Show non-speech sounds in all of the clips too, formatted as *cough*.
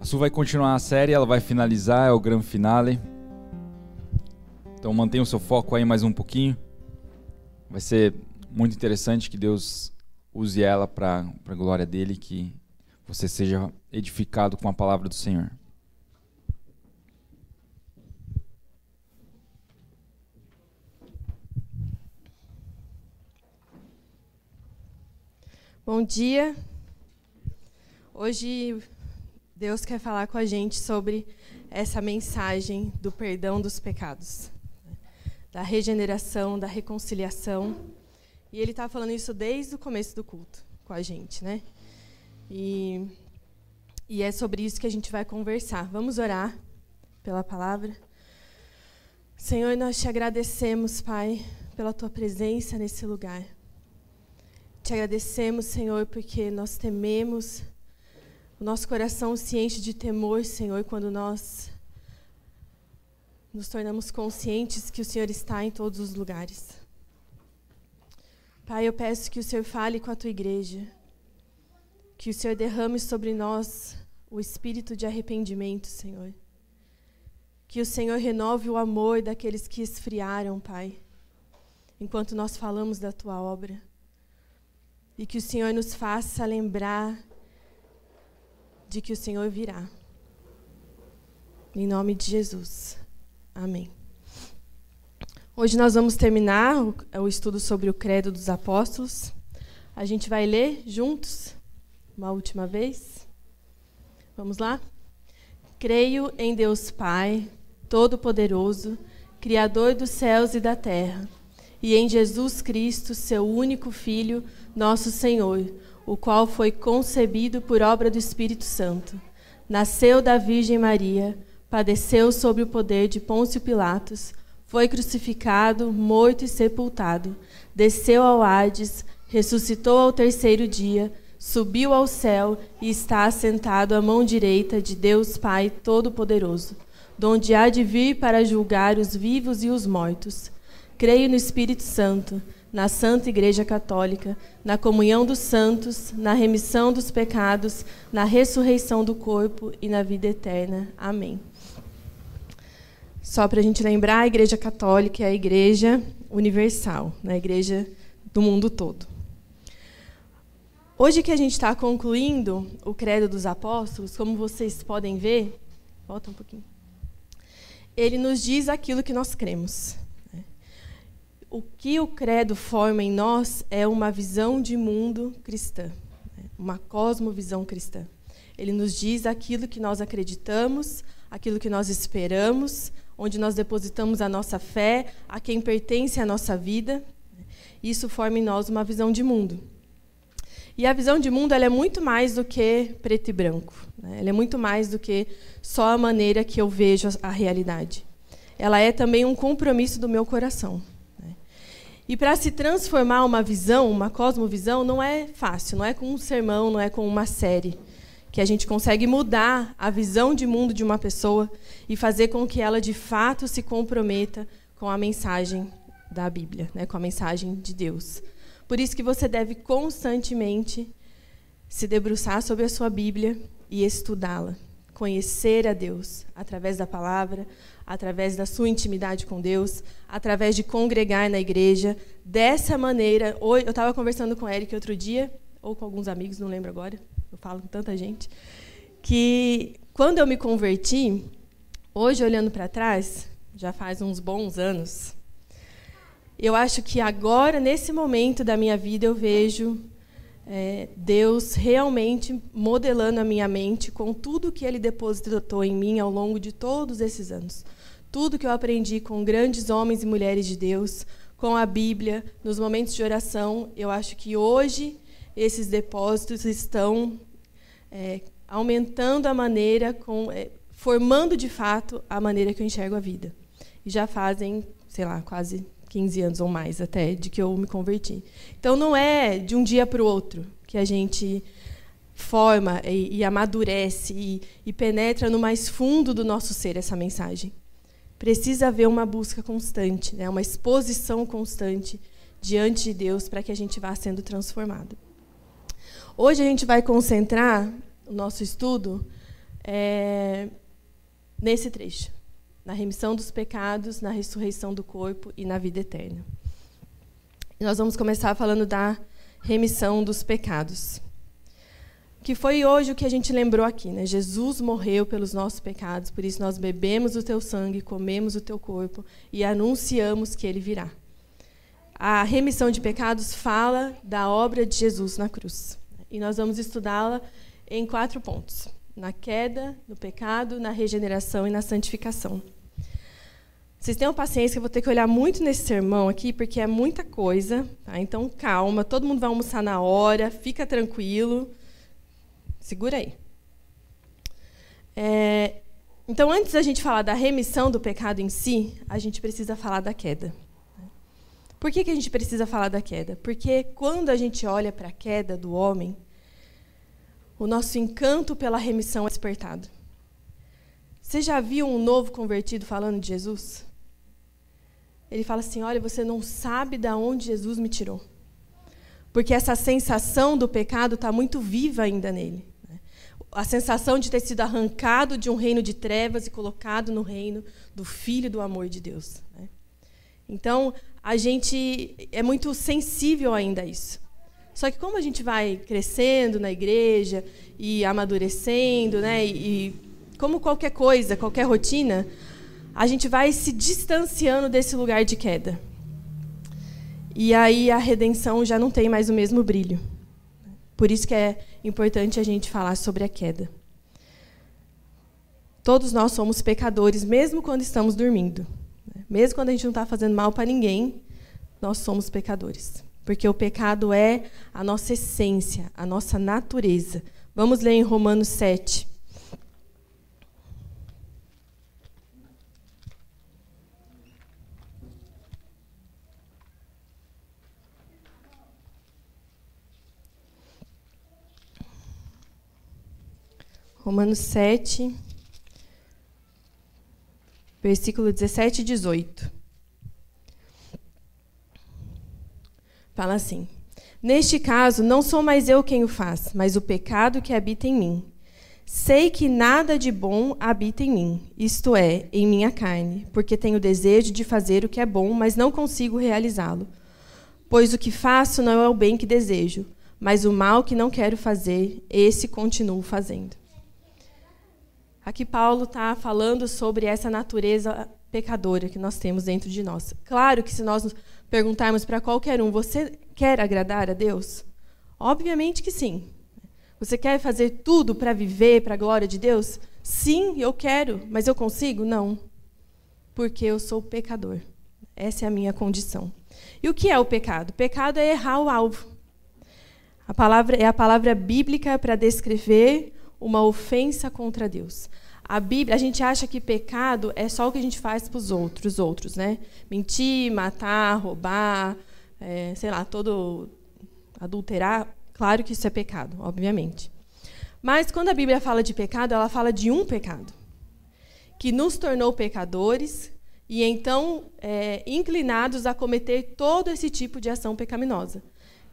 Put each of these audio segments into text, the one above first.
A Su vai continuar a série, ela vai finalizar, é o grande finale. Então mantenha o seu foco aí mais um pouquinho. Vai ser muito interessante que Deus use ela para a glória dele, que você seja edificado com a palavra do Senhor. Bom dia. Hoje Deus quer falar com a gente sobre essa mensagem do perdão dos pecados, da regeneração, da reconciliação. E Ele está falando isso desde o começo do culto com a gente, né? E, e é sobre isso que a gente vai conversar. Vamos orar pela palavra. Senhor, nós te agradecemos, Pai, pela tua presença nesse lugar. Te agradecemos, Senhor, porque nós tememos o nosso coração se enche de temor, Senhor, quando nós nos tornamos conscientes que o Senhor está em todos os lugares. Pai, eu peço que o Senhor fale com a tua igreja, que o Senhor derrame sobre nós o espírito de arrependimento, Senhor. Que o Senhor renove o amor daqueles que esfriaram, Pai, enquanto nós falamos da tua obra. E que o Senhor nos faça lembrar de que o Senhor virá. Em nome de Jesus. Amém. Hoje nós vamos terminar o, estudo sobre o Credo dos Apóstolos. A gente vai ler juntos, uma última vez. Vamos lá? Creio em Deus Pai, Todo-Poderoso, Criador dos céus e da terra, e em Jesus Cristo, seu único Filho, nosso Senhor o qual foi concebido por obra do Espírito Santo. Nasceu da Virgem Maria, padeceu sob o poder de Pôncio Pilatos, foi crucificado, morto e sepultado, desceu ao Hades, ressuscitou ao terceiro dia, subiu ao céu e está assentado à mão direita de Deus Pai Todo-Poderoso, donde há de vir para julgar os vivos e os mortos. Creio no Espírito Santo na Santa Igreja Católica, na comunhão dos santos, na remissão dos pecados, na ressurreição do corpo e na vida eterna. Amém. Só para a gente lembrar, a Igreja Católica é a Igreja universal, né? a Igreja do mundo todo. Hoje que a gente está concluindo o Credo dos Apóstolos, como vocês podem ver, volta um pouquinho. Ele nos diz aquilo que nós cremos o que o credo forma em nós é uma visão de mundo cristã, né? uma cosmovisão cristã. Ele nos diz aquilo que nós acreditamos, aquilo que nós esperamos, onde nós depositamos a nossa fé, a quem pertence a nossa vida. Isso forma em nós uma visão de mundo. E a visão de mundo ela é muito mais do que preto e branco. Né? Ela é muito mais do que só a maneira que eu vejo a realidade. Ela é também um compromisso do meu coração. E para se transformar uma visão, uma cosmovisão, não é fácil, não é com um sermão, não é com uma série que a gente consegue mudar a visão de mundo de uma pessoa e fazer com que ela de fato se comprometa com a mensagem da Bíblia, né, com a mensagem de Deus. Por isso que você deve constantemente se debruçar sobre a sua Bíblia e estudá-la, conhecer a Deus através da palavra, através da sua intimidade com Deus, através de congregar na igreja. Dessa maneira, eu estava conversando com Eric outro dia, ou com alguns amigos, não lembro agora, eu falo com tanta gente, que quando eu me converti, hoje olhando para trás, já faz uns bons anos, eu acho que agora, nesse momento da minha vida, eu vejo é, Deus realmente modelando a minha mente com tudo que Ele depositou em mim ao longo de todos esses anos tudo que eu aprendi com grandes homens e mulheres de Deus, com a Bíblia, nos momentos de oração, eu acho que hoje esses depósitos estão é, aumentando a maneira, com, é, formando de fato a maneira que eu enxergo a vida. E já fazem, sei lá, quase 15 anos ou mais até de que eu me converti. Então não é de um dia para o outro que a gente forma e, e amadurece e, e penetra no mais fundo do nosso ser essa mensagem precisa haver uma busca constante, né? uma exposição constante diante de Deus para que a gente vá sendo transformado. Hoje a gente vai concentrar o nosso estudo é, nesse trecho: na remissão dos pecados, na ressurreição do corpo e na vida eterna. E nós vamos começar falando da remissão dos pecados. Que foi hoje o que a gente lembrou aqui, né? Jesus morreu pelos nossos pecados, por isso nós bebemos o teu sangue, comemos o teu corpo e anunciamos que ele virá. A remissão de pecados fala da obra de Jesus na cruz. E nós vamos estudá-la em quatro pontos: na queda, no pecado, na regeneração e na santificação. Vocês tenham paciência, eu vou ter que olhar muito nesse sermão aqui, porque é muita coisa. Tá? Então, calma, todo mundo vai almoçar na hora, fica tranquilo. Segura aí. É, então, antes da gente falar da remissão do pecado em si, a gente precisa falar da queda. Por que, que a gente precisa falar da queda? Porque quando a gente olha para a queda do homem, o nosso encanto pela remissão é despertado. Você já viu um novo convertido falando de Jesus? Ele fala assim: Olha, você não sabe de onde Jesus me tirou. Porque essa sensação do pecado está muito viva ainda nele. A sensação de ter sido arrancado de um reino de trevas e colocado no reino do Filho do amor de Deus. Né? Então, a gente é muito sensível ainda a isso. Só que como a gente vai crescendo na igreja e amadurecendo, né, e, e como qualquer coisa, qualquer rotina, a gente vai se distanciando desse lugar de queda. E aí a redenção já não tem mais o mesmo brilho. Por isso que é importante a gente falar sobre a queda. Todos nós somos pecadores, mesmo quando estamos dormindo. Mesmo quando a gente não está fazendo mal para ninguém, nós somos pecadores. Porque o pecado é a nossa essência, a nossa natureza. Vamos ler em Romanos 7. Romanos 7 versículo 17 e 18. Fala assim: Neste caso, não sou mais eu quem o faz, mas o pecado que habita em mim. Sei que nada de bom habita em mim, isto é, em minha carne, porque tenho desejo de fazer o que é bom, mas não consigo realizá-lo. Pois o que faço não é o bem que desejo, mas o mal que não quero fazer, esse continuo fazendo. Aqui Paulo está falando sobre essa natureza pecadora que nós temos dentro de nós. Claro que se nós perguntarmos para qualquer um, você quer agradar a Deus? Obviamente que sim. Você quer fazer tudo para viver para a glória de Deus? Sim, eu quero, mas eu consigo? Não. Porque eu sou pecador. Essa é a minha condição. E o que é o pecado? Pecado é errar o alvo. A palavra é a palavra bíblica para descrever uma ofensa contra Deus. A Bíblia, a gente acha que pecado é só o que a gente faz para os outros, outros, né? Mentir, matar, roubar, é, sei lá, todo adulterar. Claro que isso é pecado, obviamente. Mas quando a Bíblia fala de pecado, ela fala de um pecado que nos tornou pecadores e então é, inclinados a cometer todo esse tipo de ação pecaminosa,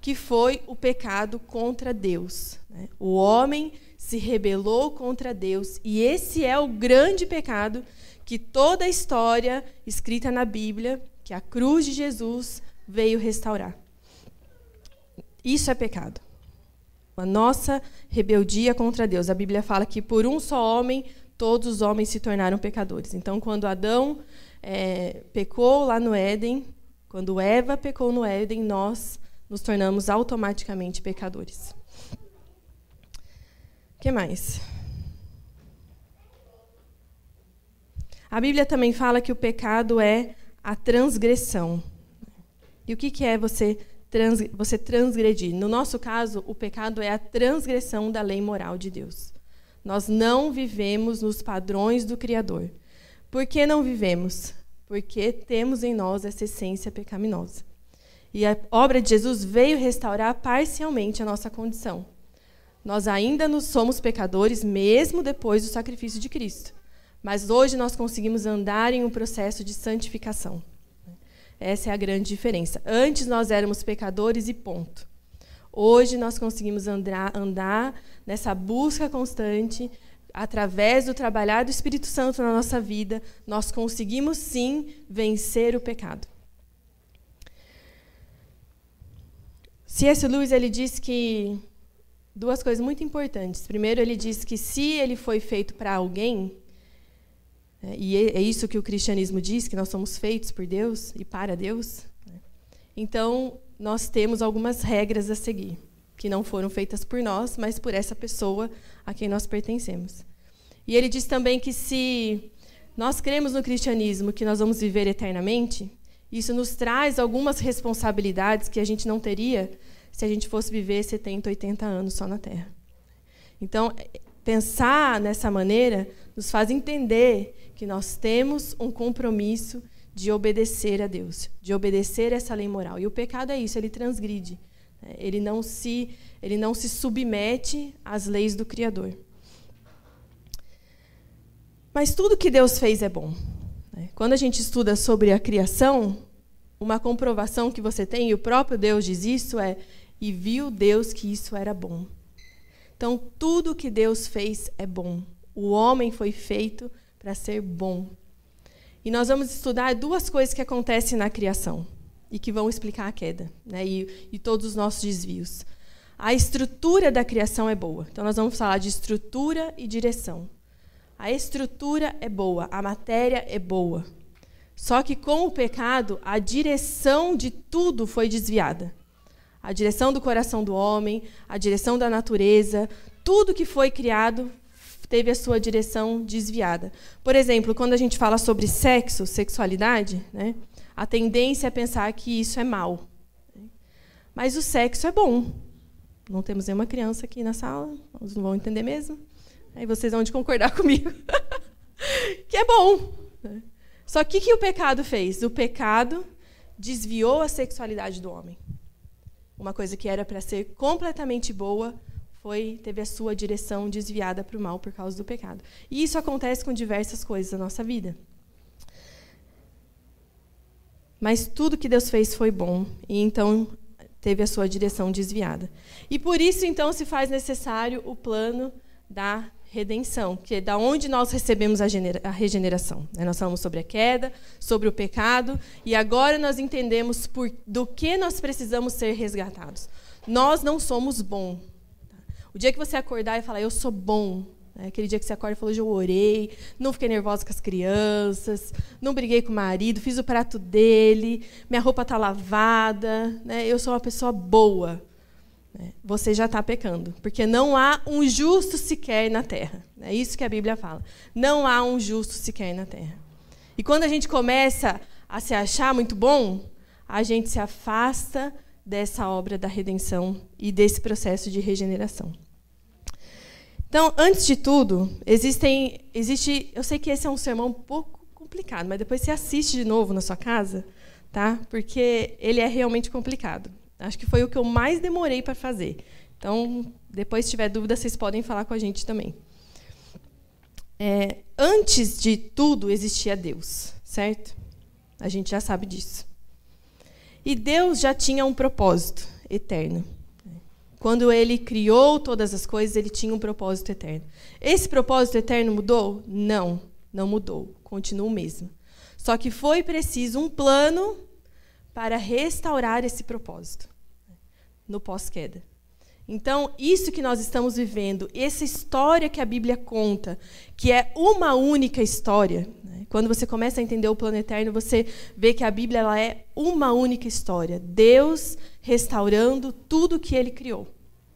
que foi o pecado contra Deus. Né? O homem se rebelou contra Deus. E esse é o grande pecado que toda a história escrita na Bíblia, que a cruz de Jesus veio restaurar. Isso é pecado. A nossa rebeldia contra Deus. A Bíblia fala que por um só homem todos os homens se tornaram pecadores. Então, quando Adão é, pecou lá no Éden, quando Eva pecou no Éden, nós nos tornamos automaticamente pecadores que mais? A Bíblia também fala que o pecado é a transgressão. E o que, que é você, trans, você transgredir? No nosso caso, o pecado é a transgressão da lei moral de Deus. Nós não vivemos nos padrões do Criador. Por que não vivemos? Porque temos em nós essa essência pecaminosa. E a obra de Jesus veio restaurar parcialmente a nossa condição. Nós ainda nos somos pecadores, mesmo depois do sacrifício de Cristo. Mas hoje nós conseguimos andar em um processo de santificação. Essa é a grande diferença. Antes nós éramos pecadores e ponto. Hoje nós conseguimos andar, andar nessa busca constante, através do trabalhar do Espírito Santo na nossa vida, nós conseguimos sim vencer o pecado. C.S. Lewis ele diz que duas coisas muito importantes. Primeiro, ele diz que se ele foi feito para alguém, né, e é, é isso que o cristianismo diz, que nós somos feitos por Deus e para Deus, né, então nós temos algumas regras a seguir, que não foram feitas por nós, mas por essa pessoa a quem nós pertencemos. E ele diz também que se nós cremos no cristianismo que nós vamos viver eternamente, isso nos traz algumas responsabilidades que a gente não teria se a gente fosse viver 70, 80 anos só na Terra. Então, pensar nessa maneira nos faz entender que nós temos um compromisso de obedecer a Deus, de obedecer essa lei moral. E o pecado é isso, ele transgride. Né? Ele não se, ele não se submete às leis do Criador. Mas tudo que Deus fez é bom. Né? Quando a gente estuda sobre a criação, uma comprovação que você tem, e o próprio Deus diz isso, é e viu Deus que isso era bom. Então, tudo que Deus fez é bom. O homem foi feito para ser bom. E nós vamos estudar duas coisas que acontecem na criação e que vão explicar a queda né, e, e todos os nossos desvios. A estrutura da criação é boa. Então, nós vamos falar de estrutura e direção. A estrutura é boa, a matéria é boa. Só que com o pecado, a direção de tudo foi desviada a direção do coração do homem, a direção da natureza, tudo que foi criado teve a sua direção desviada. Por exemplo, quando a gente fala sobre sexo, sexualidade, né, a tendência é pensar que isso é mal. Mas o sexo é bom. Não temos nenhuma criança aqui na sala, não vão entender mesmo. Aí vocês vão de concordar *laughs* comigo. que é bom. Só que o que o pecado fez? O pecado desviou a sexualidade do homem. Uma coisa que era para ser completamente boa foi teve a sua direção desviada para o mal por causa do pecado. E isso acontece com diversas coisas da nossa vida. Mas tudo que Deus fez foi bom, e então teve a sua direção desviada. E por isso então se faz necessário o plano da redenção, que é da onde nós recebemos a, a regeneração. Né? Nós falamos sobre a queda, sobre o pecado, e agora nós entendemos por, do que nós precisamos ser resgatados. Nós não somos bons. Tá? O dia que você acordar e falar, eu sou bom, né? aquele dia que você acorda e falou, eu orei, não fiquei nervosa com as crianças, não briguei com o marido, fiz o prato dele, minha roupa está lavada, né? eu sou uma pessoa boa. Né, você já está pecando, porque não há um justo sequer na terra. É isso que a Bíblia fala. Não há um justo sequer na terra. E quando a gente começa a se achar muito bom, a gente se afasta dessa obra da redenção e desse processo de regeneração. Então, antes de tudo, existem, existe, eu sei que esse é um sermão um pouco complicado, mas depois você assiste de novo na sua casa, tá? Porque ele é realmente complicado. Acho que foi o que eu mais demorei para fazer. Então, depois, se tiver dúvida, vocês podem falar com a gente também. É, antes de tudo, existia Deus, certo? A gente já sabe disso. E Deus já tinha um propósito eterno. Quando ele criou todas as coisas, ele tinha um propósito eterno. Esse propósito eterno mudou? Não, não mudou. Continua o mesmo. Só que foi preciso um plano para restaurar esse propósito no pós-queda. Então, isso que nós estamos vivendo, essa história que a Bíblia conta, que é uma única história, né? quando você começa a entender o plano eterno, você vê que a Bíblia ela é uma única história. Deus restaurando tudo que ele criou.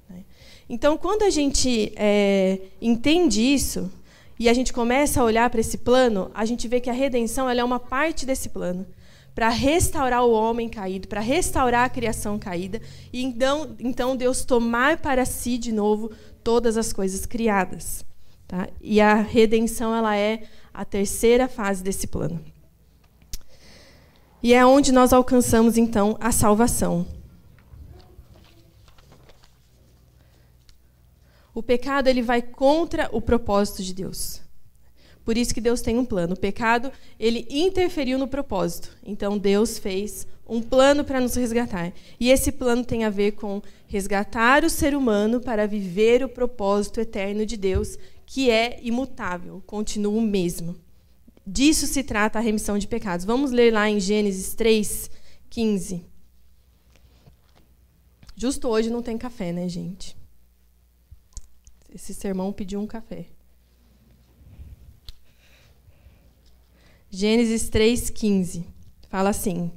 Né? Então, quando a gente é, entende isso, e a gente começa a olhar para esse plano, a gente vê que a redenção é uma parte desse plano para restaurar o homem caído, para restaurar a criação caída, e então, então Deus tomar para si de novo todas as coisas criadas. Tá? E a redenção ela é a terceira fase desse plano. E é onde nós alcançamos então a salvação. O pecado ele vai contra o propósito de Deus. Por isso que Deus tem um plano. O pecado, ele interferiu no propósito. Então Deus fez um plano para nos resgatar. E esse plano tem a ver com resgatar o ser humano para viver o propósito eterno de Deus, que é imutável, continua o mesmo. Disso se trata a remissão de pecados. Vamos ler lá em Gênesis 3, 15. Justo hoje não tem café, né, gente? Esse sermão pediu um café. Gênesis 3,15 fala assim: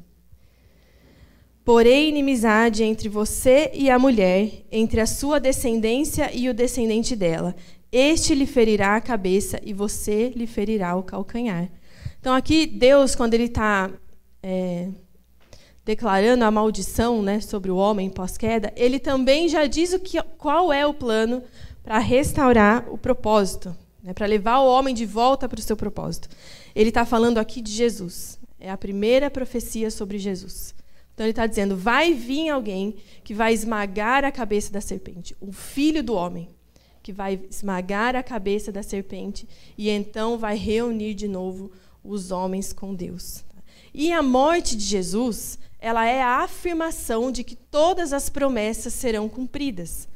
Porém, inimizade entre você e a mulher, entre a sua descendência e o descendente dela. Este lhe ferirá a cabeça e você lhe ferirá o calcanhar. Então, aqui, Deus, quando ele está é, declarando a maldição né, sobre o homem pós-queda, ele também já diz o que, qual é o plano para restaurar o propósito, né, para levar o homem de volta para o seu propósito. Ele está falando aqui de Jesus. É a primeira profecia sobre Jesus. Então ele está dizendo: vai vir alguém que vai esmagar a cabeça da serpente, o filho do homem, que vai esmagar a cabeça da serpente e então vai reunir de novo os homens com Deus. E a morte de Jesus, ela é a afirmação de que todas as promessas serão cumpridas.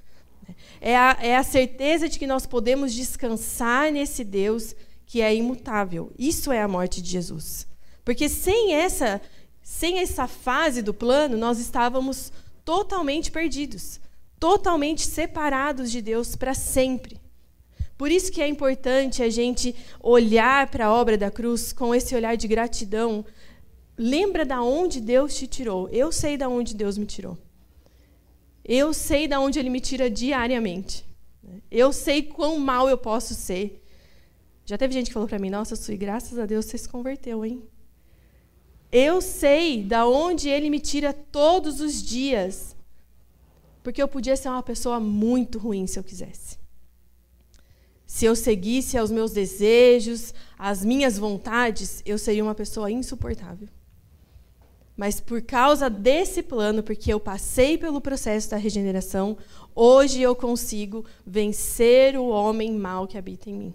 É a, é a certeza de que nós podemos descansar nesse Deus que é imutável. Isso é a morte de Jesus. Porque sem essa, sem essa fase do plano, nós estávamos totalmente perdidos, totalmente separados de Deus para sempre. Por isso que é importante a gente olhar para a obra da cruz com esse olhar de gratidão. Lembra da onde Deus te tirou. Eu sei da onde Deus me tirou. Eu sei da onde ele me tira diariamente. Eu sei quão mal eu posso ser. Já teve gente que falou para mim: "Nossa, Sui, graças a Deus você se converteu, hein?" Eu sei da onde ele me tira todos os dias. Porque eu podia ser uma pessoa muito ruim se eu quisesse. Se eu seguisse aos meus desejos, às minhas vontades, eu seria uma pessoa insuportável. Mas por causa desse plano, porque eu passei pelo processo da regeneração, hoje eu consigo vencer o homem mau que habita em mim.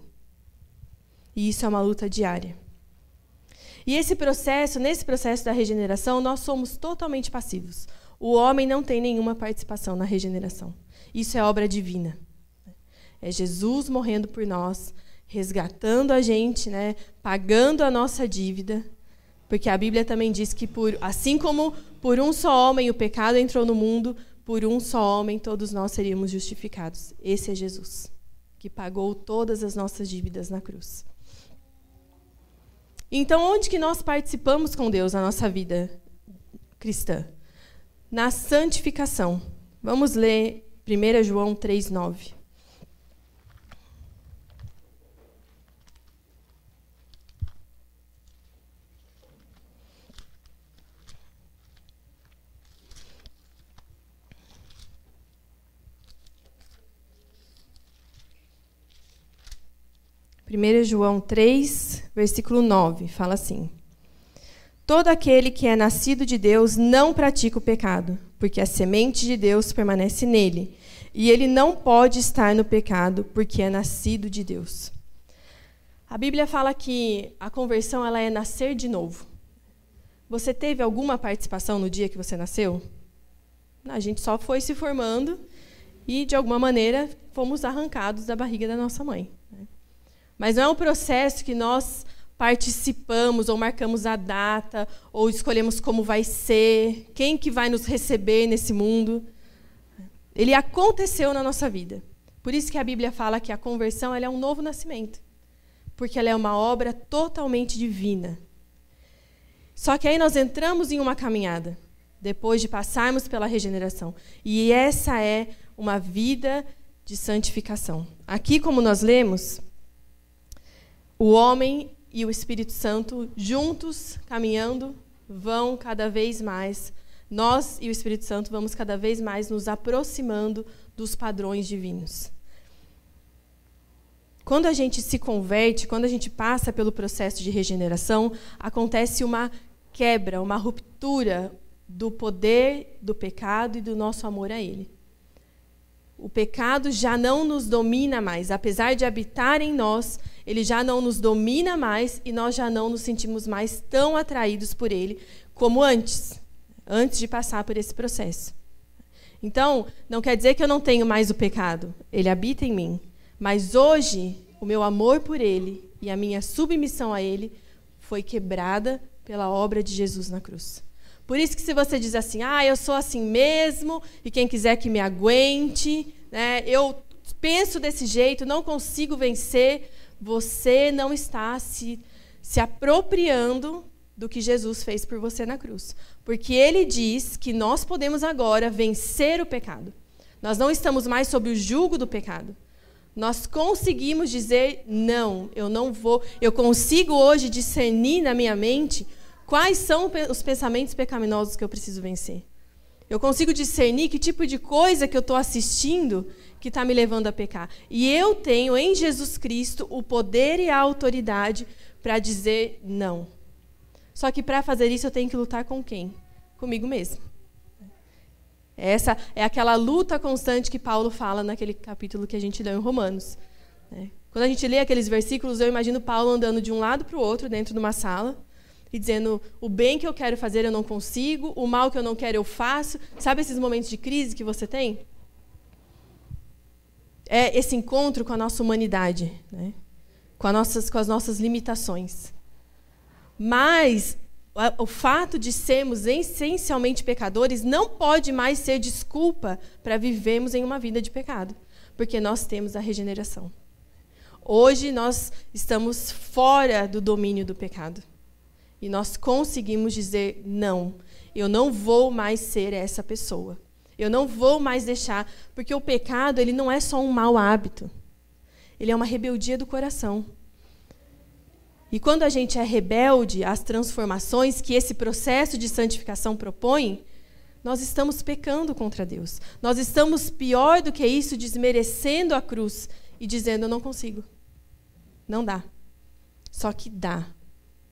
E isso é uma luta diária. E esse processo, nesse processo da regeneração, nós somos totalmente passivos. O homem não tem nenhuma participação na regeneração. Isso é obra divina. É Jesus morrendo por nós, resgatando a gente, né, pagando a nossa dívida porque a Bíblia também diz que por, assim como por um só homem o pecado entrou no mundo, por um só homem todos nós seríamos justificados. Esse é Jesus, que pagou todas as nossas dívidas na cruz. Então, onde que nós participamos com Deus na nossa vida cristã? Na santificação. Vamos ler 1 João 3,9. 1 João 3, versículo 9, fala assim: Todo aquele que é nascido de Deus não pratica o pecado, porque a semente de Deus permanece nele, e ele não pode estar no pecado, porque é nascido de Deus. A Bíblia fala que a conversão ela é nascer de novo. Você teve alguma participação no dia que você nasceu? A gente só foi se formando e, de alguma maneira, fomos arrancados da barriga da nossa mãe. Mas não é um processo que nós participamos ou marcamos a data ou escolhemos como vai ser, quem que vai nos receber nesse mundo. Ele aconteceu na nossa vida. Por isso que a Bíblia fala que a conversão é um novo nascimento, porque ela é uma obra totalmente divina. Só que aí nós entramos em uma caminhada depois de passarmos pela regeneração, e essa é uma vida de santificação. Aqui, como nós lemos, o homem e o Espírito Santo juntos caminhando vão cada vez mais nós e o Espírito Santo vamos cada vez mais nos aproximando dos padrões divinos. Quando a gente se converte, quando a gente passa pelo processo de regeneração, acontece uma quebra, uma ruptura do poder do pecado e do nosso amor a ele. O pecado já não nos domina mais, apesar de habitar em nós, ele já não nos domina mais e nós já não nos sentimos mais tão atraídos por ele como antes, antes de passar por esse processo. Então, não quer dizer que eu não tenho mais o pecado, ele habita em mim, mas hoje o meu amor por Ele e a minha submissão a Ele foi quebrada pela obra de Jesus na cruz. Por isso que se você diz assim, ah, eu sou assim mesmo, e quem quiser que me aguente, né, eu penso desse jeito, não consigo vencer, você não está se, se apropriando do que Jesus fez por você na cruz. Porque ele diz que nós podemos agora vencer o pecado. Nós não estamos mais sob o jugo do pecado. Nós conseguimos dizer não, eu não vou. Eu consigo hoje discernir na minha mente quais são os pensamentos pecaminosos que eu preciso vencer. Eu consigo discernir que tipo de coisa que eu estou assistindo que está me levando a pecar. E eu tenho em Jesus Cristo o poder e a autoridade para dizer não. Só que para fazer isso eu tenho que lutar com quem? Comigo mesmo. Essa é aquela luta constante que Paulo fala naquele capítulo que a gente leu em Romanos. Né? Quando a gente lê aqueles versículos, eu imagino Paulo andando de um lado para o outro dentro de uma sala e dizendo: o bem que eu quero fazer eu não consigo, o mal que eu não quero eu faço. Sabe esses momentos de crise que você tem? É esse encontro com a nossa humanidade, né? com, nossas, com as nossas limitações. Mas o fato de sermos essencialmente pecadores não pode mais ser desculpa para vivermos em uma vida de pecado, porque nós temos a regeneração. Hoje nós estamos fora do domínio do pecado. E nós conseguimos dizer não, eu não vou mais ser essa pessoa. Eu não vou mais deixar, porque o pecado, ele não é só um mau hábito. Ele é uma rebeldia do coração. E quando a gente é rebelde às transformações que esse processo de santificação propõe, nós estamos pecando contra Deus. Nós estamos, pior do que isso, desmerecendo a cruz e dizendo: Eu não consigo. Não dá. Só que dá.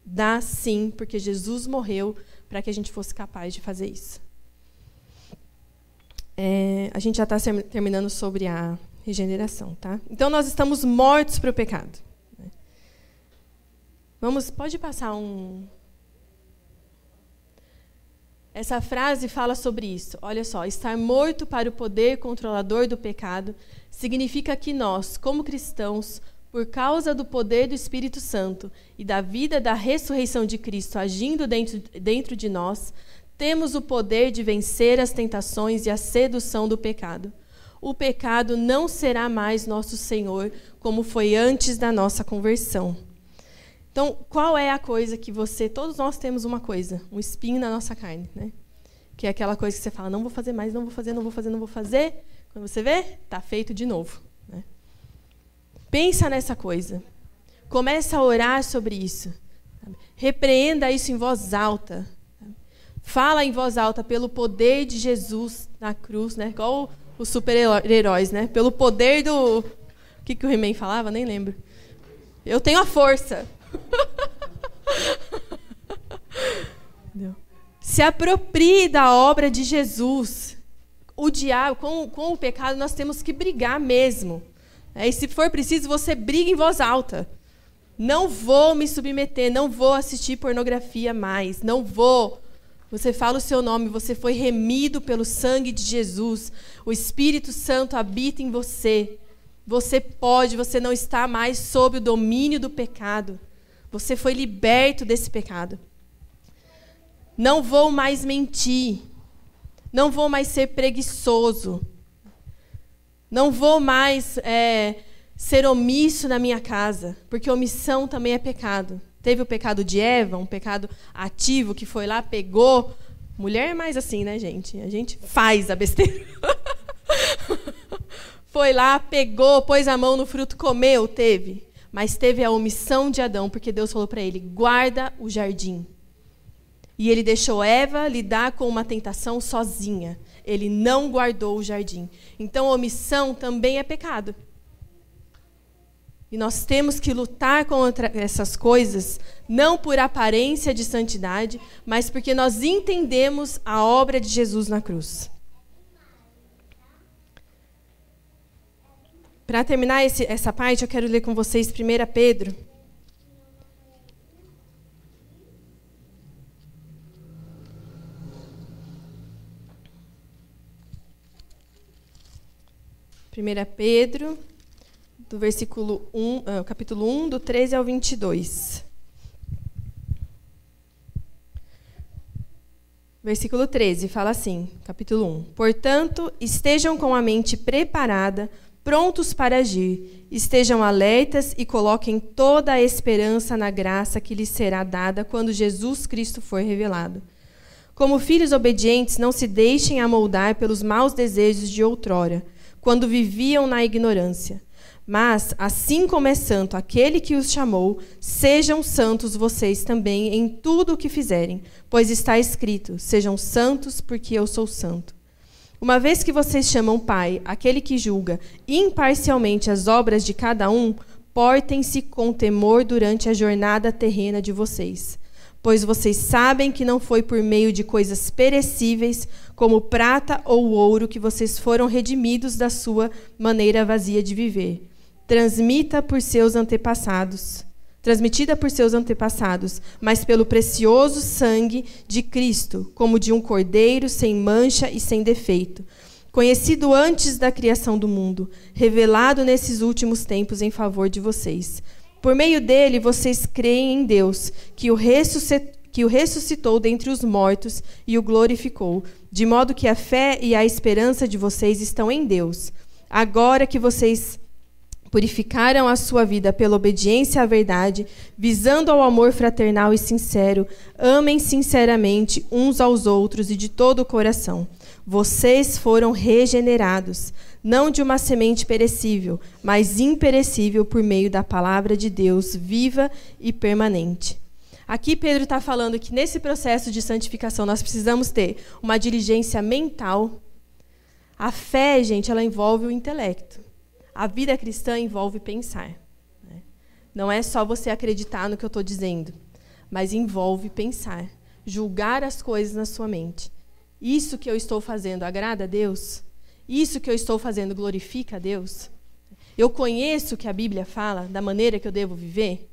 Dá sim, porque Jesus morreu para que a gente fosse capaz de fazer isso. É, a gente já está terminando sobre a regeneração, tá? Então nós estamos mortos para o pecado. Vamos, pode passar um. Essa frase fala sobre isso. Olha só, estar morto para o poder controlador do pecado significa que nós, como cristãos, por causa do poder do Espírito Santo e da vida da ressurreição de Cristo agindo dentro, dentro de nós, temos o poder de vencer as tentações e a sedução do pecado. O pecado não será mais nosso Senhor como foi antes da nossa conversão. Então, qual é a coisa que você. Todos nós temos uma coisa, um espinho na nossa carne, né? Que é aquela coisa que você fala, não vou fazer mais, não vou fazer, não vou fazer, não vou fazer. Quando você vê, está feito de novo. Pensa nessa coisa. Começa a orar sobre isso. Repreenda isso em voz alta. Fala em voz alta pelo poder de Jesus na cruz, né? Igual os super-heróis, né? Pelo poder do. O que, que o He-Man falava? Nem lembro. Eu tenho a força. *laughs* Se aproprie da obra de Jesus. O diabo, com, com o pecado, nós temos que brigar mesmo. É, e se for preciso, você briga em voz alta. Não vou me submeter, não vou assistir pornografia mais, não vou. Você fala o seu nome, você foi remido pelo sangue de Jesus. O Espírito Santo habita em você. Você pode, você não está mais sob o domínio do pecado. Você foi liberto desse pecado. Não vou mais mentir. Não vou mais ser preguiçoso. Não vou mais é, ser omisso na minha casa, porque omissão também é pecado. Teve o pecado de Eva, um pecado ativo que foi lá, pegou. Mulher é mais assim, né, gente? A gente faz a besteira. *laughs* foi lá, pegou, pôs a mão no fruto, comeu, teve. Mas teve a omissão de Adão, porque Deus falou para ele: guarda o jardim. E ele deixou Eva lidar com uma tentação sozinha. Ele não guardou o jardim. Então, omissão também é pecado. E nós temos que lutar contra essas coisas, não por aparência de santidade, mas porque nós entendemos a obra de Jesus na cruz. Para terminar esse, essa parte, eu quero ler com vocês 1 Pedro. Primeira Pedro do versículo 1, uh, ah, capítulo 1, do 13 ao 22. Versículo 13 fala assim, capítulo 1: Portanto, estejam com a mente preparada, prontos para agir, estejam alertas e coloquem toda a esperança na graça que lhes será dada quando Jesus Cristo for revelado. Como filhos obedientes, não se deixem amoldar pelos maus desejos de outrora, quando viviam na ignorância. Mas, assim como é santo aquele que os chamou, sejam santos vocês também em tudo o que fizerem, pois está escrito: sejam santos, porque eu sou santo. Uma vez que vocês chamam Pai, aquele que julga imparcialmente as obras de cada um, portem-se com temor durante a jornada terrena de vocês. Pois vocês sabem que não foi por meio de coisas perecíveis, como prata ou ouro, que vocês foram redimidos da sua maneira vazia de viver transmita por seus antepassados, transmitida por seus antepassados, mas pelo precioso sangue de Cristo, como de um cordeiro sem mancha e sem defeito, conhecido antes da criação do mundo, revelado nesses últimos tempos em favor de vocês. Por meio dele, vocês creem em Deus, que o ressuscitou que o ressuscitou dentre os mortos e o glorificou, de modo que a fé e a esperança de vocês estão em Deus. Agora que vocês Purificaram a sua vida pela obediência à verdade, visando ao amor fraternal e sincero. Amem sinceramente uns aos outros e de todo o coração. Vocês foram regenerados, não de uma semente perecível, mas imperecível por meio da palavra de Deus, viva e permanente. Aqui Pedro está falando que nesse processo de santificação nós precisamos ter uma diligência mental. A fé, gente, ela envolve o intelecto. A vida cristã envolve pensar. Né? Não é só você acreditar no que eu estou dizendo, mas envolve pensar, julgar as coisas na sua mente. Isso que eu estou fazendo agrada a Deus? Isso que eu estou fazendo glorifica a Deus? Eu conheço o que a Bíblia fala da maneira que eu devo viver?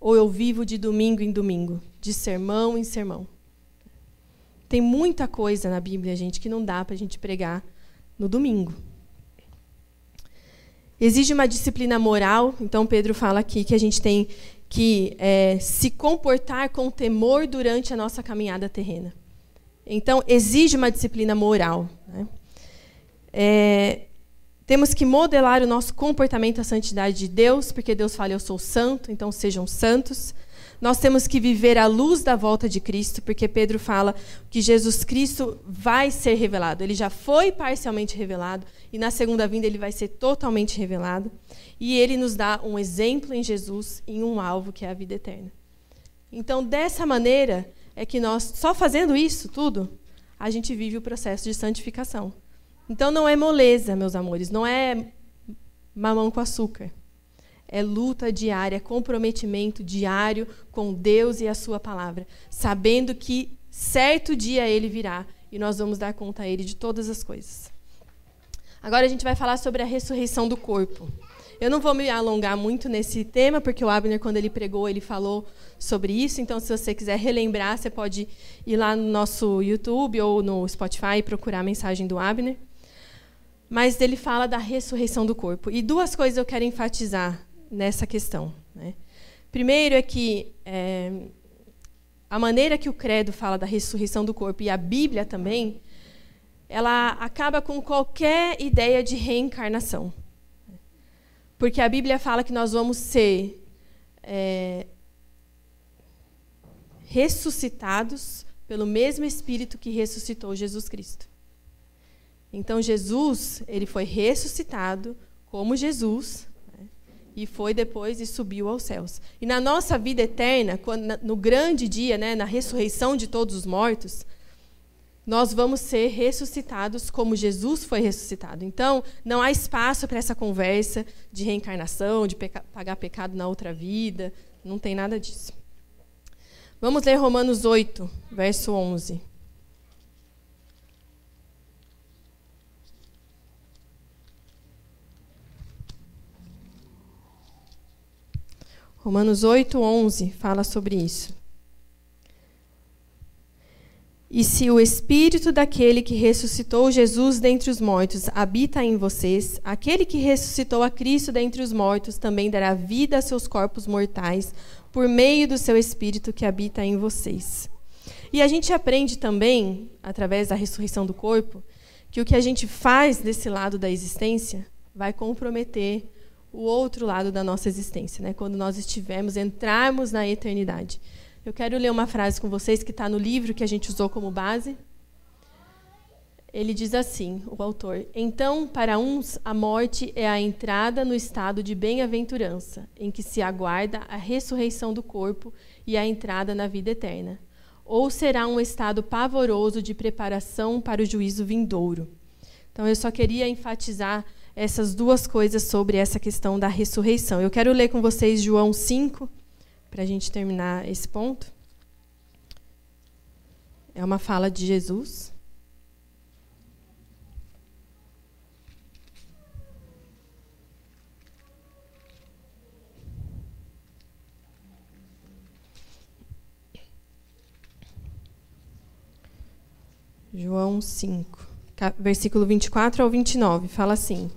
Ou eu vivo de domingo em domingo, de sermão em sermão? Tem muita coisa na Bíblia, gente, que não dá para a gente pregar no domingo. Exige uma disciplina moral, então Pedro fala aqui que a gente tem que é, se comportar com temor durante a nossa caminhada terrena. Então, exige uma disciplina moral. Né? É, temos que modelar o nosso comportamento à santidade de Deus, porque Deus fala: Eu sou santo, então sejam santos. Nós temos que viver à luz da volta de Cristo, porque Pedro fala que Jesus Cristo vai ser revelado. Ele já foi parcialmente revelado e na segunda vinda ele vai ser totalmente revelado. E ele nos dá um exemplo em Jesus em um alvo que é a vida eterna. Então, dessa maneira é que nós, só fazendo isso tudo, a gente vive o processo de santificação. Então, não é moleza, meus amores, não é mamão com açúcar. É luta diária, é comprometimento diário com Deus e a Sua palavra, sabendo que certo dia Ele virá e nós vamos dar conta a Ele de todas as coisas. Agora a gente vai falar sobre a ressurreição do corpo. Eu não vou me alongar muito nesse tema, porque o Abner, quando ele pregou, ele falou sobre isso. Então, se você quiser relembrar, você pode ir lá no nosso YouTube ou no Spotify e procurar a mensagem do Abner. Mas ele fala da ressurreição do corpo. E duas coisas eu quero enfatizar nessa questão. Né? Primeiro é que é, a maneira que o credo fala da ressurreição do corpo e a Bíblia também, ela acaba com qualquer ideia de reencarnação. Porque a Bíblia fala que nós vamos ser é, ressuscitados pelo mesmo Espírito que ressuscitou Jesus Cristo. Então Jesus, ele foi ressuscitado como Jesus, e foi depois e subiu aos céus. E na nossa vida eterna, quando, no grande dia, né, na ressurreição de todos os mortos, nós vamos ser ressuscitados como Jesus foi ressuscitado. Então, não há espaço para essa conversa de reencarnação, de peca pagar pecado na outra vida, não tem nada disso. Vamos ler Romanos 8, verso 11. Romanos 8, 11 fala sobre isso. E se o espírito daquele que ressuscitou Jesus dentre os mortos habita em vocês, aquele que ressuscitou a Cristo dentre os mortos também dará vida a seus corpos mortais por meio do seu espírito que habita em vocês. E a gente aprende também, através da ressurreição do corpo, que o que a gente faz desse lado da existência vai comprometer o outro lado da nossa existência, né? quando nós estivermos, entrarmos na eternidade. Eu quero ler uma frase com vocês que está no livro que a gente usou como base. Ele diz assim, o autor: Então, para uns, a morte é a entrada no estado de bem-aventurança, em que se aguarda a ressurreição do corpo e a entrada na vida eterna. Ou será um estado pavoroso de preparação para o juízo vindouro. Então, eu só queria enfatizar essas duas coisas sobre essa questão da ressurreição. Eu quero ler com vocês João 5, para a gente terminar esse ponto. É uma fala de Jesus. João 5, versículo 24 ao 29, fala assim: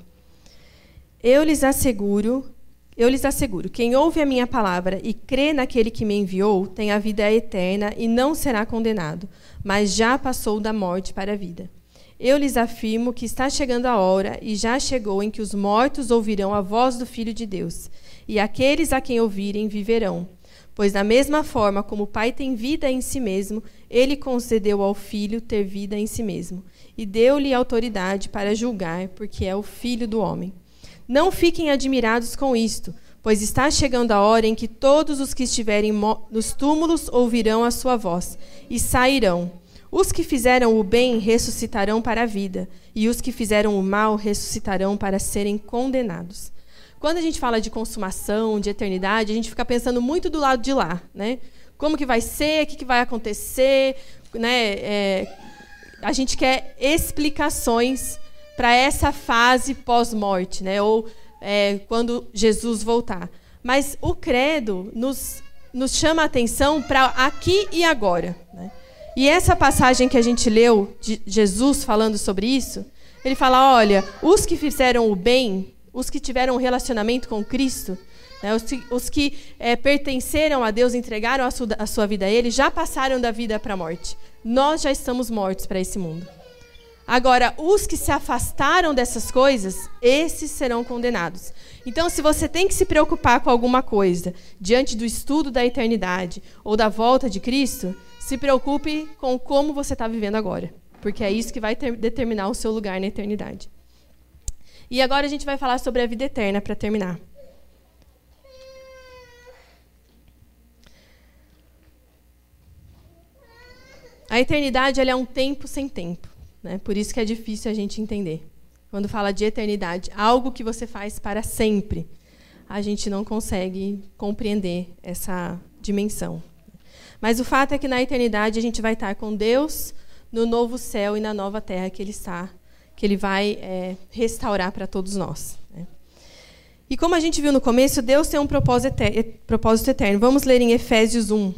Eu lhes asseguro, eu lhes asseguro, quem ouve a minha palavra e crê naquele que me enviou, tem a vida eterna e não será condenado, mas já passou da morte para a vida. Eu lhes afirmo que está chegando a hora, e já chegou, em que os mortos ouvirão a voz do Filho de Deus, e aqueles a quem ouvirem viverão. Pois, da mesma forma como o Pai tem vida em si mesmo, ele concedeu ao Filho ter vida em si mesmo, e deu-lhe autoridade para julgar, porque é o Filho do homem. Não fiquem admirados com isto, pois está chegando a hora em que todos os que estiverem nos túmulos ouvirão a sua voz, e sairão. Os que fizeram o bem ressuscitarão para a vida, e os que fizeram o mal ressuscitarão para serem condenados. Quando a gente fala de consumação, de eternidade, a gente fica pensando muito do lado de lá, né? Como que vai ser, o que, que vai acontecer, né? É, a gente quer explicações para essa fase pós-morte, né? Ou é, quando Jesus voltar. Mas o credo nos, nos chama a atenção para aqui e agora. Né? E essa passagem que a gente leu de Jesus falando sobre isso, ele fala: olha, os que fizeram o bem os que tiveram um relacionamento com Cristo, né, os, que, os que é, pertenceram a Deus, entregaram a, a sua vida a Ele, já passaram da vida para a morte. Nós já estamos mortos para esse mundo. Agora, os que se afastaram dessas coisas, esses serão condenados. Então, se você tem que se preocupar com alguma coisa diante do estudo da eternidade ou da volta de Cristo, se preocupe com como você está vivendo agora, porque é isso que vai ter, determinar o seu lugar na eternidade. E agora a gente vai falar sobre a vida eterna para terminar. A eternidade é um tempo sem tempo. Né? Por isso que é difícil a gente entender. Quando fala de eternidade, algo que você faz para sempre, a gente não consegue compreender essa dimensão. Mas o fato é que na eternidade a gente vai estar com Deus no novo céu e na nova terra que Ele está que ele vai é, restaurar para todos nós. Né? E como a gente viu no começo, Deus tem um propósito eterno. Vamos ler em Efésios 1.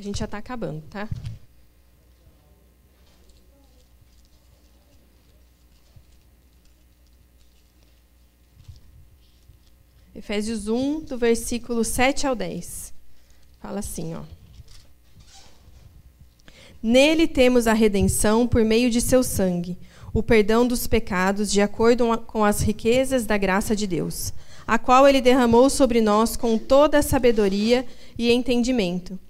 A gente já está acabando, tá? Efésios 1, do versículo 7 ao 10. Fala assim, ó. Nele temos a redenção por meio de seu sangue, o perdão dos pecados de acordo com as riquezas da graça de Deus, a qual ele derramou sobre nós com toda a sabedoria e entendimento,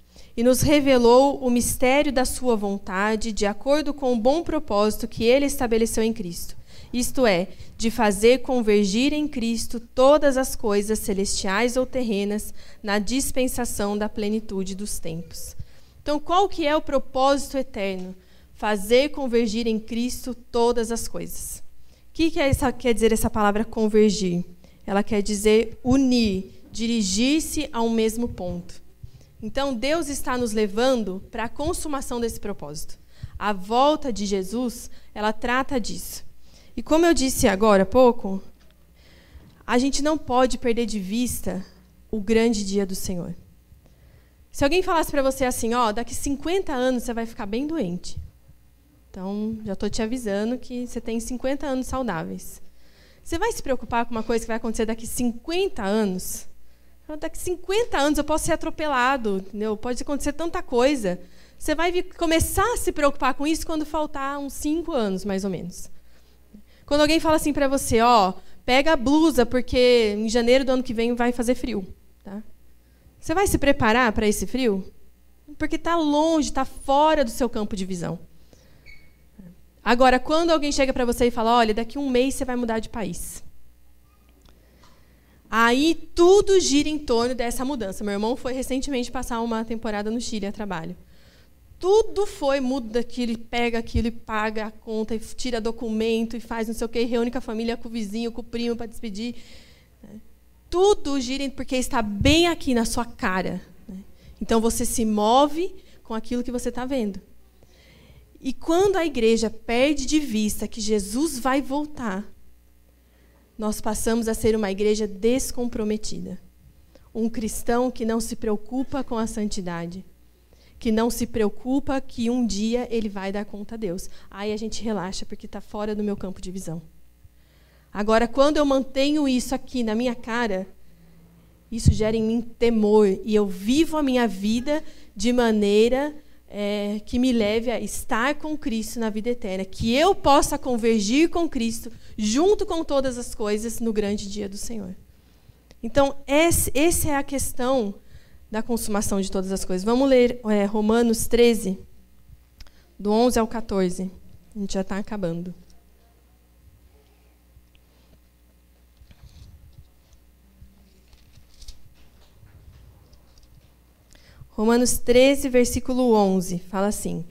e nos revelou o mistério da sua vontade, de acordo com o bom propósito que ele estabeleceu em Cristo isto é, de fazer convergir em Cristo todas as coisas celestiais ou terrenas na dispensação da plenitude dos tempos. Então, qual que é o propósito eterno? Fazer convergir em Cristo todas as coisas. O que, que é essa, quer dizer essa palavra convergir? Ela quer dizer unir, dirigir-se a um mesmo ponto. Então, Deus está nos levando para a consumação desse propósito. A volta de Jesus, ela trata disso. E como eu disse agora há pouco, a gente não pode perder de vista o grande dia do Senhor. Se alguém falasse para você assim, ó, daqui 50 anos você vai ficar bem doente. Então, já estou te avisando que você tem 50 anos saudáveis. Você vai se preocupar com uma coisa que vai acontecer daqui 50 anos? Daqui 50 anos eu posso ser atropelado, entendeu? pode acontecer tanta coisa. Você vai começar a se preocupar com isso quando faltar uns 5 anos, mais ou menos. Quando alguém fala assim para você, ó, pega a blusa, porque em janeiro do ano que vem vai fazer frio. Tá? Você vai se preparar para esse frio? Porque está longe, está fora do seu campo de visão. Agora, quando alguém chega para você e fala, olha, daqui um mês você vai mudar de país. Aí tudo gira em torno dessa mudança. Meu irmão foi recentemente passar uma temporada no Chile a trabalho. Tudo foi, muda aquilo, pega aquilo paga a conta, tira documento e faz não sei o quê, reúne com a família, com o vizinho, com o primo para despedir. Né? Tudo gira porque está bem aqui na sua cara. Né? Então você se move com aquilo que você está vendo. E quando a igreja perde de vista que Jesus vai voltar, nós passamos a ser uma igreja descomprometida. Um cristão que não se preocupa com a santidade que não se preocupa que um dia ele vai dar conta a Deus. Aí a gente relaxa porque está fora do meu campo de visão. Agora, quando eu mantenho isso aqui na minha cara, isso gera em mim temor e eu vivo a minha vida de maneira é, que me leve a estar com Cristo na vida eterna, que eu possa convergir com Cristo junto com todas as coisas no grande dia do Senhor. Então, essa é a questão da consumação de todas as coisas. Vamos ler é, Romanos 13, do 11 ao 14. A gente já está acabando. Romanos 13, versículo 11, fala assim: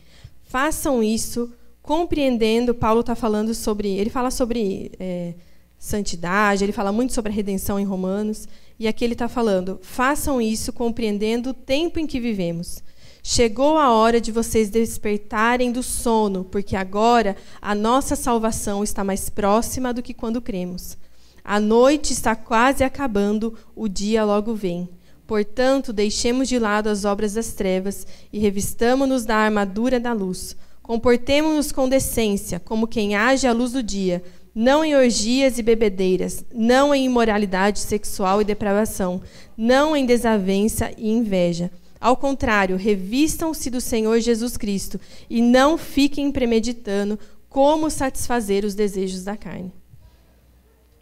Façam isso compreendendo. Paulo está falando sobre. Ele fala sobre é, santidade, ele fala muito sobre a redenção em Romanos. E aqui ele está falando: façam isso compreendendo o tempo em que vivemos. Chegou a hora de vocês despertarem do sono, porque agora a nossa salvação está mais próxima do que quando cremos. A noite está quase acabando, o dia logo vem. Portanto, deixemos de lado as obras das trevas e revistamo-nos da armadura da luz. Comportemo-nos com decência, como quem age à luz do dia não em orgias e bebedeiras, não em imoralidade sexual e depravação, não em desavença e inveja. Ao contrário, revistam-se do Senhor Jesus Cristo e não fiquem premeditando como satisfazer os desejos da carne.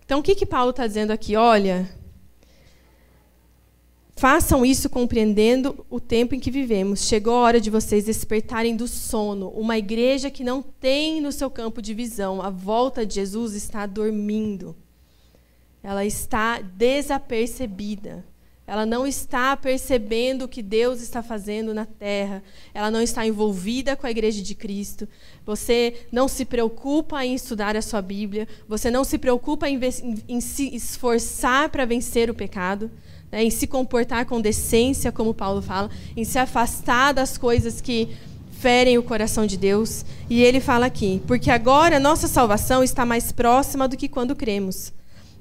Então, o que, que Paulo está dizendo aqui? Olha, Façam isso compreendendo o tempo em que vivemos. Chegou a hora de vocês despertarem do sono. Uma igreja que não tem no seu campo de visão a volta de Jesus está dormindo. Ela está desapercebida. Ela não está percebendo o que Deus está fazendo na terra. Ela não está envolvida com a igreja de Cristo. Você não se preocupa em estudar a sua Bíblia. Você não se preocupa em, em, se esforçar para vencer o pecado né, em se comportar com decência, como Paulo fala, em se afastar das coisas que ferem o coração de Deus. E ele fala aqui: porque agora nossa salvação está mais próxima do que quando cremos.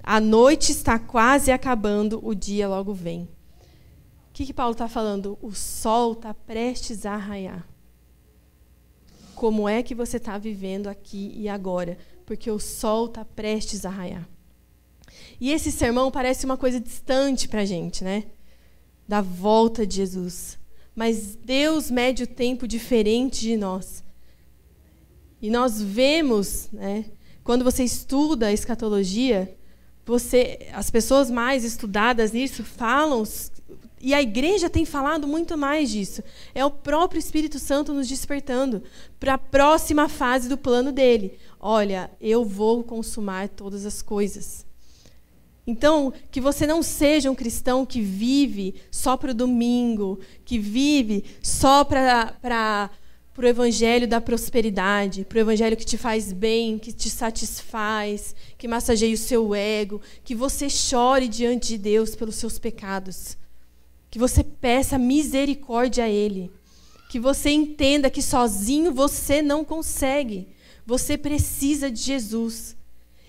A noite está quase acabando, o dia logo vem. O que, que Paulo está falando? O sol está prestes a raiar. Como é que você está vivendo aqui e agora? Porque o sol está prestes a raiar. E esse sermão parece uma coisa distante para a gente, né? Da volta de Jesus. Mas Deus mede o tempo diferente de nós. E nós vemos, né, quando você estuda a escatologia, você, as pessoas mais estudadas nisso falam, e a igreja tem falado muito mais disso. É o próprio Espírito Santo nos despertando para a próxima fase do plano dele. Olha, eu vou consumar todas as coisas. Então, que você não seja um cristão que vive só para o domingo, que vive só para o evangelho da prosperidade, para o evangelho que te faz bem, que te satisfaz, que massageia o seu ego, que você chore diante de Deus pelos seus pecados, que você peça misericórdia a Ele, que você entenda que sozinho você não consegue, você precisa de Jesus.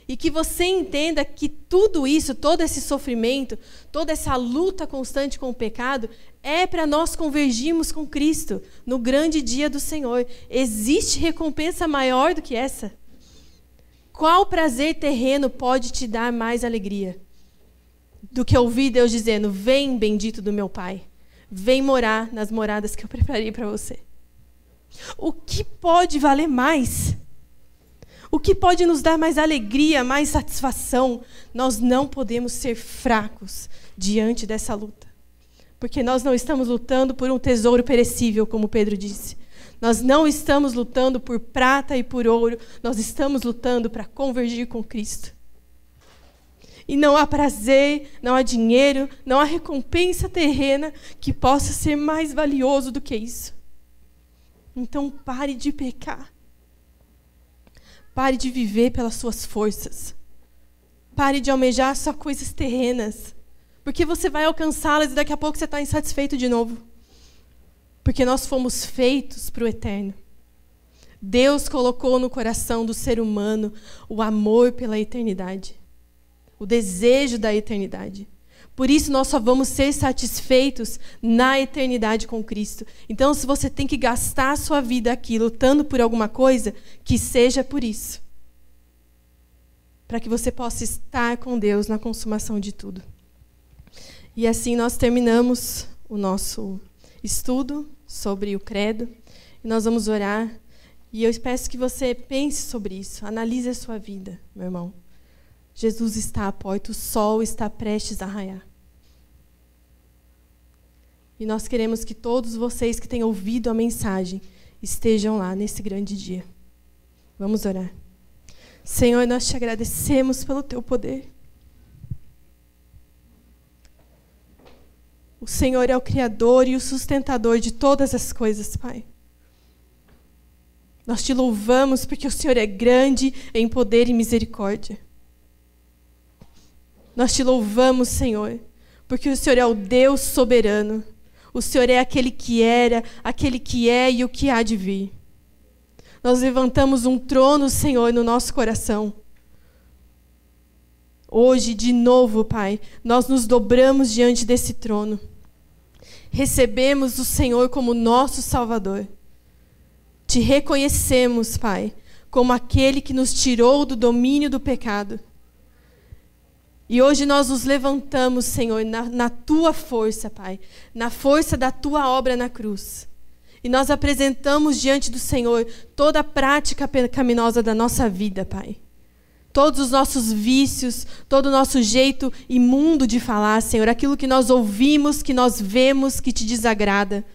E que você entenda que tudo isso, todo esse sofrimento, toda essa luta constante com o pecado, é para nós convergirmos com Cristo no grande dia do Senhor. Existe recompensa maior do que essa? Qual prazer terreno pode te dar mais alegria do que ouvir Deus dizendo: Vem, bendito do meu Pai, vem morar nas moradas que eu preparei para você? O que pode valer mais? O que pode nos dar mais alegria, mais satisfação? Nós não podemos ser fracos diante dessa luta. Porque nós não estamos lutando por um tesouro perecível, como Pedro disse. Nós não estamos lutando por prata e por ouro, nós estamos lutando para convergir com Cristo. E não há prazer, não há dinheiro, não há recompensa terrena que possa ser mais valioso do que isso. Então pare de pecar. Pare de viver pelas suas forças. Pare de almejar só coisas terrenas. Porque você vai alcançá-las e daqui a pouco você está insatisfeito de novo. Porque nós fomos feitos para o eterno. Deus colocou no coração do ser humano o amor pela eternidade, o desejo da eternidade. Por isso nós só vamos ser satisfeitos na eternidade com Cristo. Então, se você tem que gastar a sua vida aqui lutando por alguma coisa, que seja por isso. Para que você possa estar com Deus na consumação de tudo. E assim nós terminamos o nosso estudo sobre o credo. E nós vamos orar. E eu peço que você pense sobre isso, analise a sua vida, meu irmão. Jesus está à porta, o sol está prestes a raiar. E nós queremos que todos vocês que têm ouvido a mensagem estejam lá nesse grande dia. Vamos orar. Senhor, nós te agradecemos pelo teu poder. O Senhor é o Criador e o sustentador de todas as coisas, Pai. Nós te louvamos porque o Senhor é grande em poder e misericórdia. Nós te louvamos, Senhor, porque o Senhor é o Deus soberano. O Senhor é aquele que era, aquele que é e o que há de vir. Nós levantamos um trono, Senhor, no nosso coração. Hoje, de novo, Pai, nós nos dobramos diante desse trono. Recebemos o Senhor como nosso Salvador. Te reconhecemos, Pai, como aquele que nos tirou do domínio do pecado e hoje nós nos levantamos, Senhor, na, na, tua força, Pai, na força da tua obra na cruz. E nós apresentamos diante do Senhor toda a prática pecaminosa da nossa vida, Pai. Todos os nossos vícios, todo o nosso jeito imundo de falar, Senhor, aquilo que nós ouvimos, que nós vemos, que te desagrada.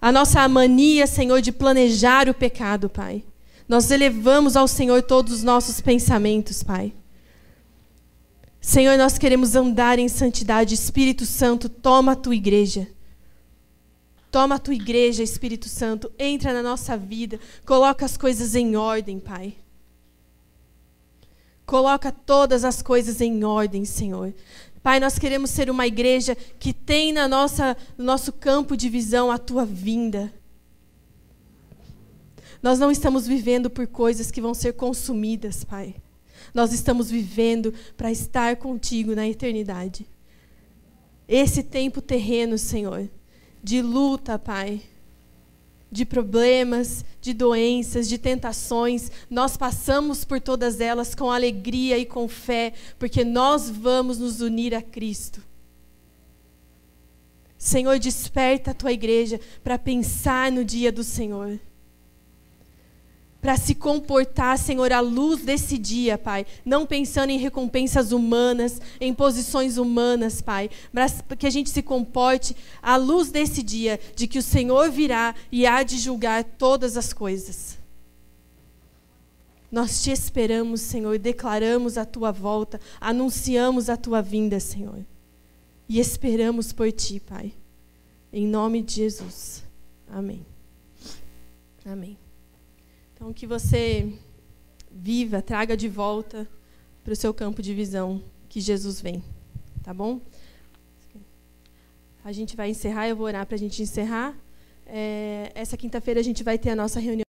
A nossa mania, Senhor, de planejar o pecado, Pai. Nós elevamos ao Senhor todos os nossos pensamentos, Pai. Senhor, nós queremos andar em santidade. Espírito Santo, toma a tua igreja. Toma a tua igreja, Espírito Santo. Entra na nossa vida. Coloca as coisas em ordem, Pai. Coloca todas as coisas em ordem, Senhor. Pai, nós queremos ser uma igreja que tem na nossa, no nosso campo de visão a tua vinda. Nós não estamos vivendo por coisas que vão ser consumidas, Pai. Nós estamos vivendo para estar contigo na eternidade. Esse tempo terreno, Senhor, de luta, Pai, de problemas, de doenças, de tentações, nós passamos por todas elas com alegria e com fé, porque nós vamos nos unir a Cristo. Senhor, desperta a tua igreja para pensar no dia do Senhor para se comportar, Senhor, à luz desse dia, Pai. Não pensando em recompensas humanas, em posições humanas, Pai. Mas que a gente se comporte à luz desse dia, de que o Senhor virá e há de julgar todas as coisas. Nós te esperamos, Senhor, declaramos a tua volta, anunciamos a tua vinda, Senhor. E esperamos por ti, Pai. Em nome de Jesus. Amém. Amém. Então, que você viva, traga de volta para o seu campo de visão que Jesus vem. Tá bom? A gente vai encerrar, eu vou orar para a gente encerrar. É, essa quinta-feira a gente vai ter a nossa reunião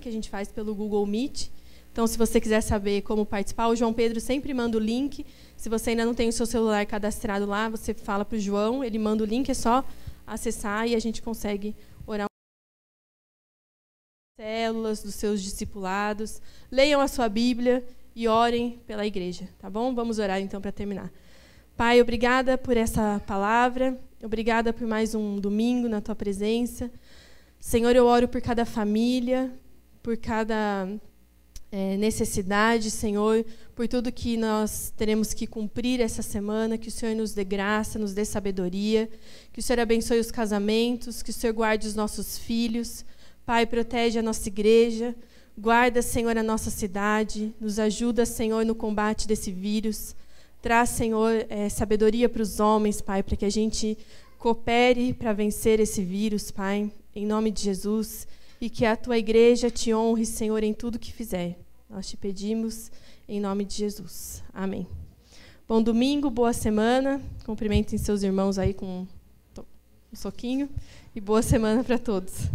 que a gente faz pelo Google Meet. Então, se você quiser saber como participar, o João Pedro sempre manda o link. Se você ainda não tem o seu celular cadastrado lá, você fala para o João, ele manda o link, é só acessar e a gente consegue células dos seus discipulados. Leiam a sua Bíblia e orem pela igreja, tá bom? Vamos orar então para terminar. Pai, obrigada por essa palavra, obrigada por mais um domingo na tua presença. Senhor, eu oro por cada família, por cada é, necessidade, Senhor, por tudo que nós teremos que cumprir essa semana, que o Senhor nos dê graça, nos dê sabedoria, que o Senhor abençoe os casamentos, que o Senhor guarde os nossos filhos. Pai, protege a nossa igreja, guarda, Senhor, a nossa cidade, nos ajuda, Senhor, no combate desse vírus. Traz, Senhor, é, sabedoria para os homens, Pai, para que a gente coopere para vencer esse vírus, Pai, em nome de Jesus. E que a tua igreja te honre, Senhor, em tudo que fizer. Nós te pedimos em nome de Jesus. Amém. Bom domingo, boa semana. Cumprimentem seus irmãos aí com um soquinho. E boa semana para todos.